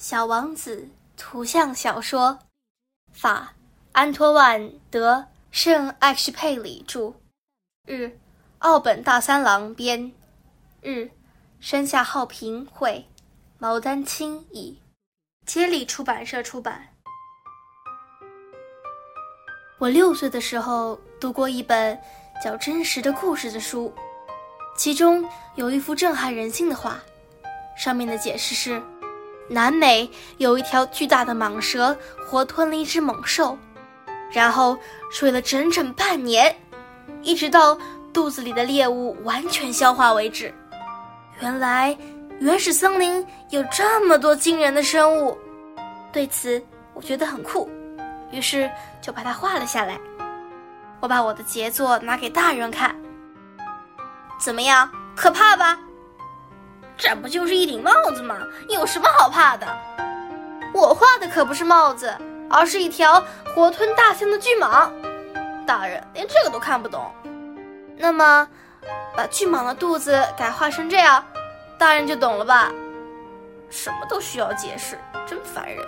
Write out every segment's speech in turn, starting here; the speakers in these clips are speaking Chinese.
小王子图像小说，法安托万·德·圣埃克佩里著，日奥本大三郎编，日山下浩平绘，毛丹青译，接力出版社出版。我六岁的时候读过一本叫《真实的故事》的书，其中有一幅震撼人心的画，上面的解释是。南美有一条巨大的蟒蛇，活吞了一只猛兽，然后睡了整整半年，一直到肚子里的猎物完全消化为止。原来原始森林有这么多惊人的生物，对此我觉得很酷，于是就把它画了下来。我把我的杰作拿给大人看，怎么样，可怕吧？这不就是一顶帽子吗？有什么好怕的？我画的可不是帽子，而是一条活吞大象的巨蟒。大人连这个都看不懂，那么把巨蟒的肚子改画成这样，大人就懂了吧？什么都需要解释，真烦人。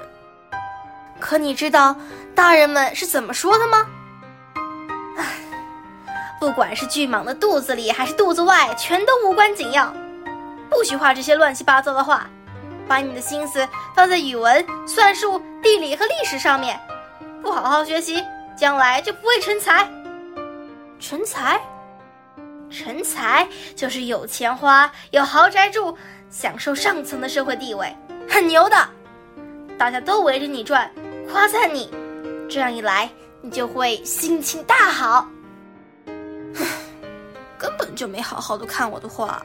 可你知道大人们是怎么说的吗？唉，不管是巨蟒的肚子里还是肚子外，全都无关紧要。不许画这些乱七八糟的画，把你的心思放在语文、算术、地理和历史上面。不好好学习，将来就不会成才。成才，成才就是有钱花，有豪宅住，享受上层的社会地位，很牛的。大家都围着你转，夸赞你，这样一来，你就会心情大好。根本就没好好的看我的画。